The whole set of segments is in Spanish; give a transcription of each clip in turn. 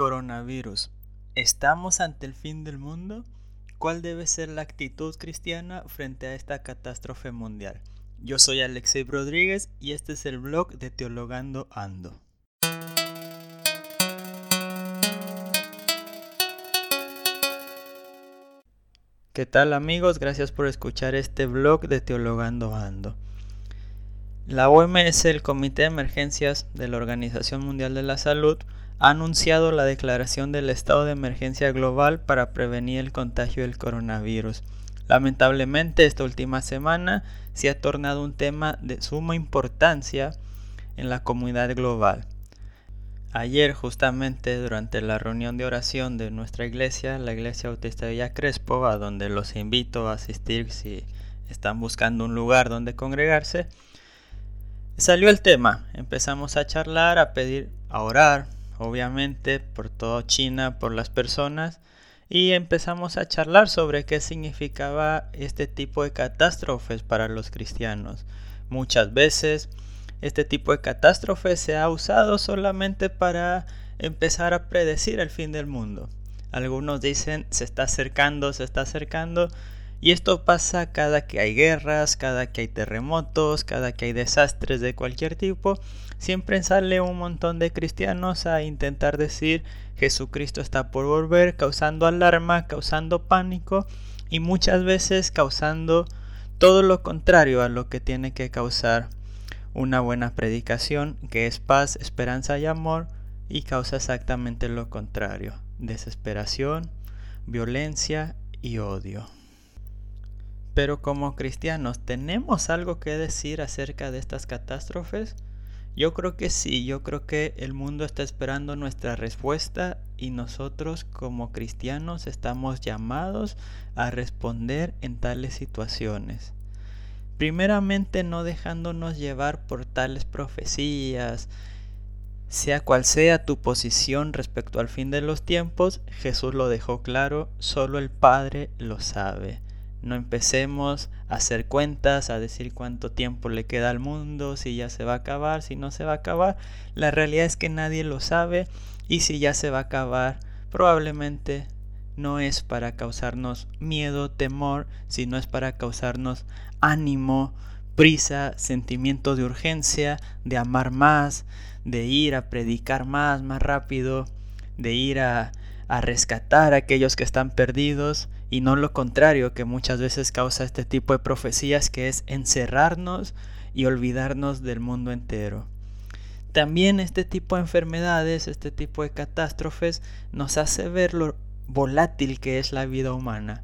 Coronavirus. ¿Estamos ante el fin del mundo? ¿Cuál debe ser la actitud cristiana frente a esta catástrofe mundial? Yo soy Alexei Rodríguez y este es el blog de Teologando Ando. ¿Qué tal amigos? Gracias por escuchar este blog de Teologando Ando. La OMS, el Comité de Emergencias de la Organización Mundial de la Salud, ha anunciado la declaración del estado de emergencia global para prevenir el contagio del coronavirus. Lamentablemente, esta última semana se ha tornado un tema de suma importancia en la comunidad global. Ayer, justamente durante la reunión de oración de nuestra iglesia, la iglesia Bautista de Villa Crespo, a donde los invito a asistir si están buscando un lugar donde congregarse, Salió el tema, empezamos a charlar, a pedir, a orar, obviamente, por toda China, por las personas, y empezamos a charlar sobre qué significaba este tipo de catástrofes para los cristianos. Muchas veces este tipo de catástrofes se ha usado solamente para empezar a predecir el fin del mundo. Algunos dicen se está acercando, se está acercando, y esto pasa cada que hay guerras, cada que hay terremotos, cada que hay desastres de cualquier tipo. Siempre sale un montón de cristianos a intentar decir Jesucristo está por volver, causando alarma, causando pánico y muchas veces causando todo lo contrario a lo que tiene que causar una buena predicación, que es paz, esperanza y amor, y causa exactamente lo contrario, desesperación, violencia y odio. Pero como cristianos, ¿tenemos algo que decir acerca de estas catástrofes? Yo creo que sí, yo creo que el mundo está esperando nuestra respuesta y nosotros como cristianos estamos llamados a responder en tales situaciones. Primeramente no dejándonos llevar por tales profecías, sea cual sea tu posición respecto al fin de los tiempos, Jesús lo dejó claro, solo el Padre lo sabe. No empecemos a hacer cuentas, a decir cuánto tiempo le queda al mundo, si ya se va a acabar, si no se va a acabar. La realidad es que nadie lo sabe y si ya se va a acabar, probablemente no es para causarnos miedo, temor, sino es para causarnos ánimo, prisa, sentimiento de urgencia, de amar más, de ir a predicar más, más rápido, de ir a, a rescatar a aquellos que están perdidos y no lo contrario que muchas veces causa este tipo de profecías que es encerrarnos y olvidarnos del mundo entero. También este tipo de enfermedades, este tipo de catástrofes nos hace ver lo volátil que es la vida humana.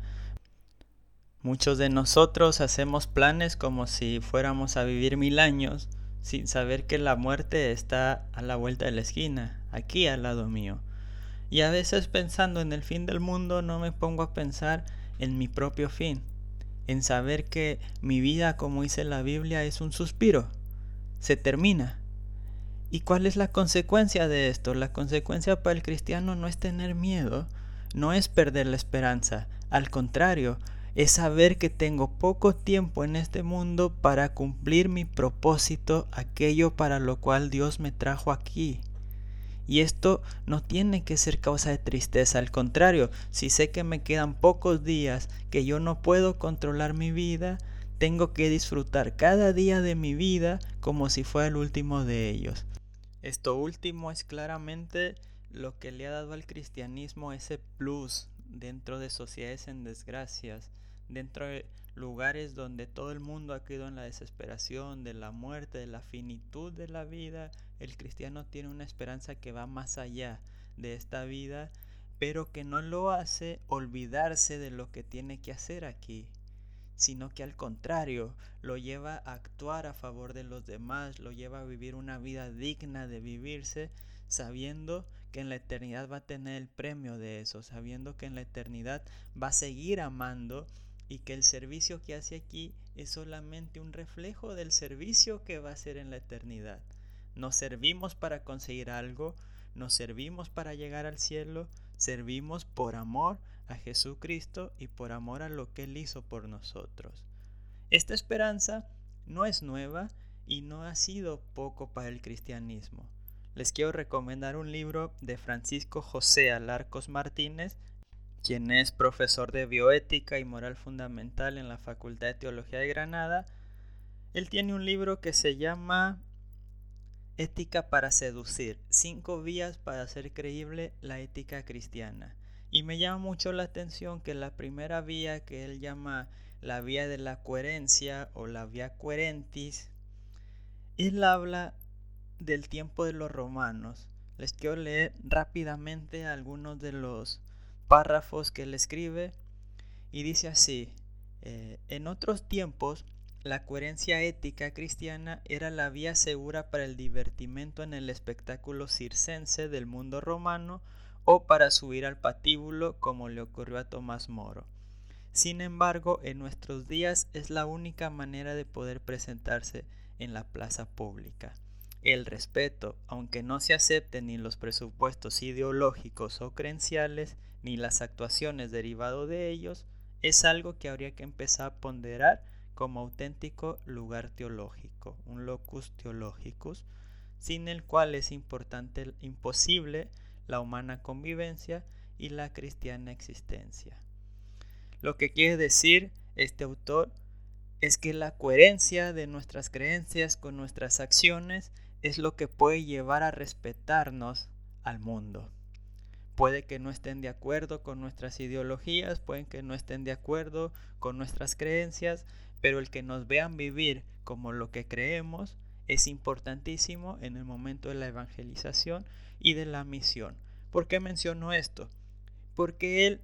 Muchos de nosotros hacemos planes como si fuéramos a vivir mil años sin saber que la muerte está a la vuelta de la esquina, aquí al lado mío. Y a veces pensando en el fin del mundo no me pongo a pensar en mi propio fin, en saber que mi vida, como dice la Biblia, es un suspiro, se termina. ¿Y cuál es la consecuencia de esto? La consecuencia para el cristiano no es tener miedo, no es perder la esperanza, al contrario, es saber que tengo poco tiempo en este mundo para cumplir mi propósito, aquello para lo cual Dios me trajo aquí. Y esto no tiene que ser causa de tristeza, al contrario, si sé que me quedan pocos días, que yo no puedo controlar mi vida, tengo que disfrutar cada día de mi vida como si fuera el último de ellos. Esto último es claramente lo que le ha dado al cristianismo ese plus dentro de sociedades en desgracias, dentro de lugares donde todo el mundo ha caído en la desesperación de la muerte, de la finitud de la vida, el cristiano tiene una esperanza que va más allá de esta vida, pero que no lo hace olvidarse de lo que tiene que hacer aquí, sino que al contrario, lo lleva a actuar a favor de los demás, lo lleva a vivir una vida digna de vivirse, sabiendo que en la eternidad va a tener el premio de eso, sabiendo que en la eternidad va a seguir amando y que el servicio que hace aquí es solamente un reflejo del servicio que va a hacer en la eternidad. Nos servimos para conseguir algo, nos servimos para llegar al cielo, servimos por amor a Jesucristo y por amor a lo que Él hizo por nosotros. Esta esperanza no es nueva y no ha sido poco para el cristianismo. les quiero recomendar un libro de Francisco José Alarcos Martínez, quien es profesor de bioética y moral fundamental en la Facultad de Teología de Granada. Él tiene un libro que se llama Ética para seducir, cinco vías para hacer creíble la ética cristiana. Y me llama mucho la atención que la primera vía que él llama la vía de la coherencia o la vía coherentis, él habla del tiempo de los romanos. Les quiero leer rápidamente algunos de los párrafos que él escribe y dice así, eh, en otros tiempos la coherencia ética cristiana era la vía segura para el divertimento en el espectáculo circense del mundo romano o para subir al patíbulo como le ocurrió a Tomás Moro. Sin embargo, en nuestros días es la única manera de poder presentarse en la plaza pública. El respeto, aunque no se acepten ni los presupuestos ideológicos o creenciales, ni las actuaciones derivado de ellos, es algo que habría que empezar a ponderar como auténtico lugar teológico, un locus theologicus, sin el cual es importante, imposible la humana convivencia y la cristiana existencia. Lo que quiere decir este autor es que la coherencia de nuestras creencias con nuestras acciones es lo que puede llevar a respetarnos al mundo. Puede que no estén de acuerdo con nuestras ideologías, pueden que no estén de acuerdo con nuestras creencias, pero el que nos vean vivir como lo que creemos es importantísimo en el momento de la evangelización y de la misión. ¿Por qué menciono esto? Porque él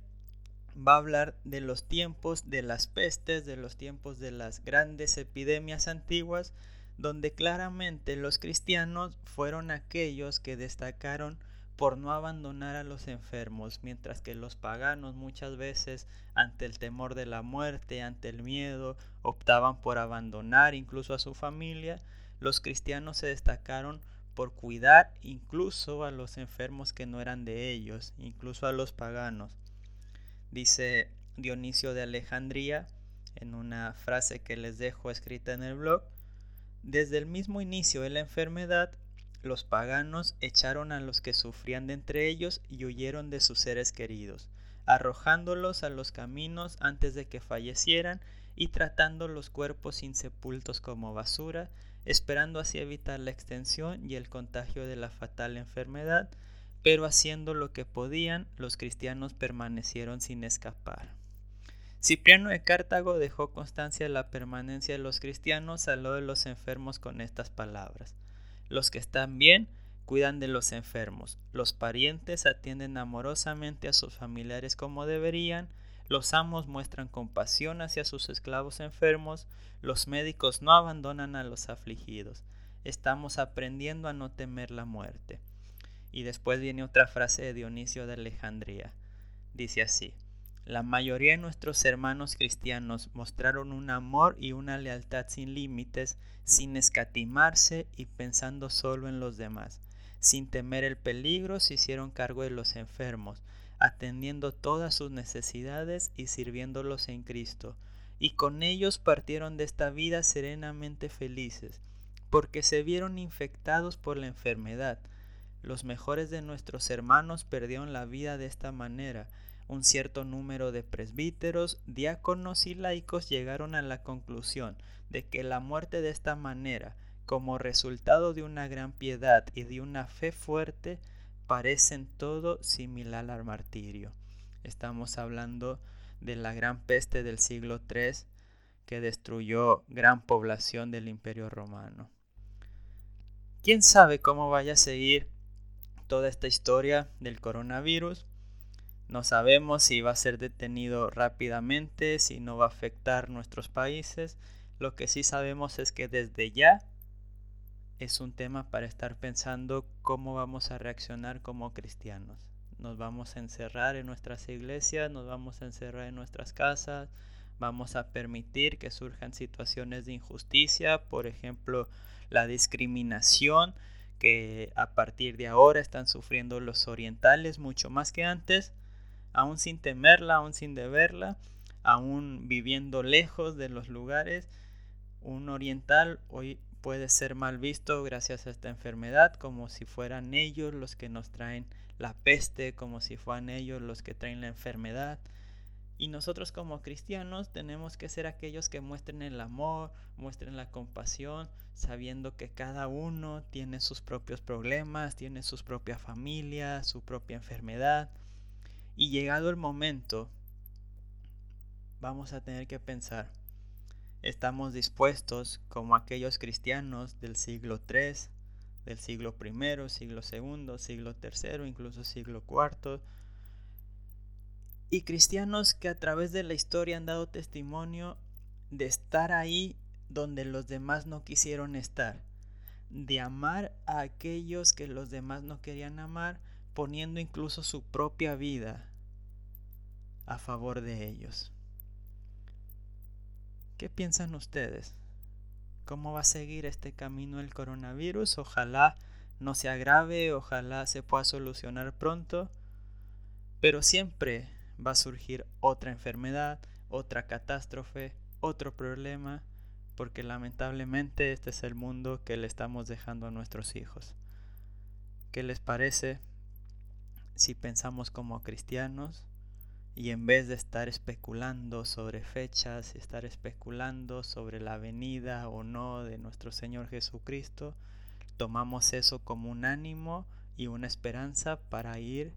va a hablar de los tiempos de las pestes, de los tiempos de las grandes epidemias antiguas, donde claramente los cristianos fueron aquellos que destacaron por no abandonar a los enfermos, mientras que los paganos muchas veces ante el temor de la muerte, ante el miedo, optaban por abandonar incluso a su familia, los cristianos se destacaron por cuidar incluso a los enfermos que no eran de ellos, incluso a los paganos. Dice Dionisio de Alejandría en una frase que les dejo escrita en el blog, desde el mismo inicio de la enfermedad, los paganos echaron a los que sufrían de entre ellos y huyeron de sus seres queridos, arrojándolos a los caminos antes de que fallecieran y tratando los cuerpos insepultos como basura, esperando así evitar la extensión y el contagio de la fatal enfermedad, pero haciendo lo que podían, los cristianos permanecieron sin escapar. Cipriano de Cartago dejó constancia de la permanencia de los cristianos al lado de los enfermos con estas palabras. Los que están bien cuidan de los enfermos, los parientes atienden amorosamente a sus familiares como deberían, los amos muestran compasión hacia sus esclavos enfermos, los médicos no abandonan a los afligidos. Estamos aprendiendo a no temer la muerte. Y después viene otra frase de Dionisio de Alejandría. Dice así, la mayoría de nuestros hermanos cristianos mostraron un amor y una lealtad sin límites, sin escatimarse y pensando solo en los demás. Sin temer el peligro se hicieron cargo de los enfermos, atendiendo todas sus necesidades y sirviéndolos en Cristo, y con ellos partieron de esta vida serenamente felices, porque se vieron infectados por la enfermedad. Los mejores de nuestros hermanos perdieron la vida de esta manera. Un cierto número de presbíteros, diáconos y laicos llegaron a la conclusión de que la muerte de esta manera, como resultado de una gran piedad y de una fe fuerte, parecen todo similar al martirio. Estamos hablando de la gran peste del siglo III que destruyó gran población del imperio romano. ¿Quién sabe cómo vaya a seguir toda esta historia del coronavirus? No sabemos si va a ser detenido rápidamente, si no va a afectar nuestros países. Lo que sí sabemos es que desde ya es un tema para estar pensando cómo vamos a reaccionar como cristianos. Nos vamos a encerrar en nuestras iglesias, nos vamos a encerrar en nuestras casas, vamos a permitir que surjan situaciones de injusticia, por ejemplo, la discriminación que a partir de ahora están sufriendo los orientales mucho más que antes, aún sin temerla, aún sin deberla, aún viviendo lejos de los lugares. Un oriental hoy puede ser mal visto gracias a esta enfermedad, como si fueran ellos los que nos traen la peste, como si fueran ellos los que traen la enfermedad. Y nosotros como cristianos tenemos que ser aquellos que muestren el amor, muestren la compasión, sabiendo que cada uno tiene sus propios problemas, tiene su propia familia, su propia enfermedad. Y llegado el momento, vamos a tener que pensar, estamos dispuestos como aquellos cristianos del siglo III, del siglo I, siglo II, siglo III, incluso siglo IV, y cristianos que a través de la historia han dado testimonio de estar ahí donde los demás no quisieron estar, de amar a aquellos que los demás no querían amar, poniendo incluso su propia vida a favor de ellos. ¿Qué piensan ustedes? ¿Cómo va a seguir este camino el coronavirus? Ojalá no se agrave, ojalá se pueda solucionar pronto, pero siempre va a surgir otra enfermedad, otra catástrofe, otro problema, porque lamentablemente este es el mundo que le estamos dejando a nuestros hijos. ¿Qué les parece si pensamos como cristianos y en vez de estar especulando sobre fechas, estar especulando sobre la venida o no de nuestro Señor Jesucristo, tomamos eso como un ánimo y una esperanza para ir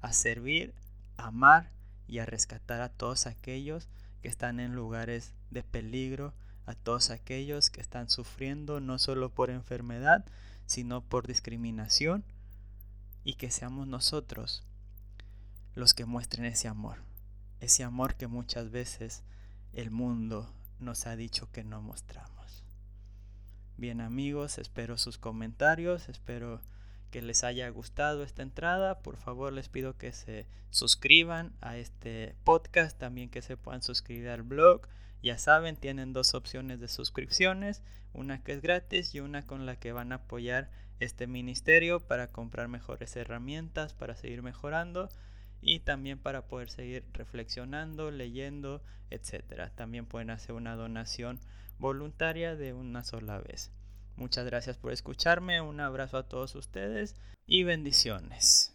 a servir, amar y a rescatar a todos aquellos que están en lugares de peligro, a todos aquellos que están sufriendo no solo por enfermedad, sino por discriminación, y que seamos nosotros los que muestren ese amor, ese amor que muchas veces el mundo nos ha dicho que no mostramos. Bien amigos, espero sus comentarios, espero que les haya gustado esta entrada. Por favor, les pido que se suscriban a este podcast, también que se puedan suscribir al blog. Ya saben, tienen dos opciones de suscripciones, una que es gratis y una con la que van a apoyar este ministerio para comprar mejores herramientas, para seguir mejorando y también para poder seguir reflexionando, leyendo, etc. También pueden hacer una donación voluntaria de una sola vez. Muchas gracias por escucharme, un abrazo a todos ustedes y bendiciones.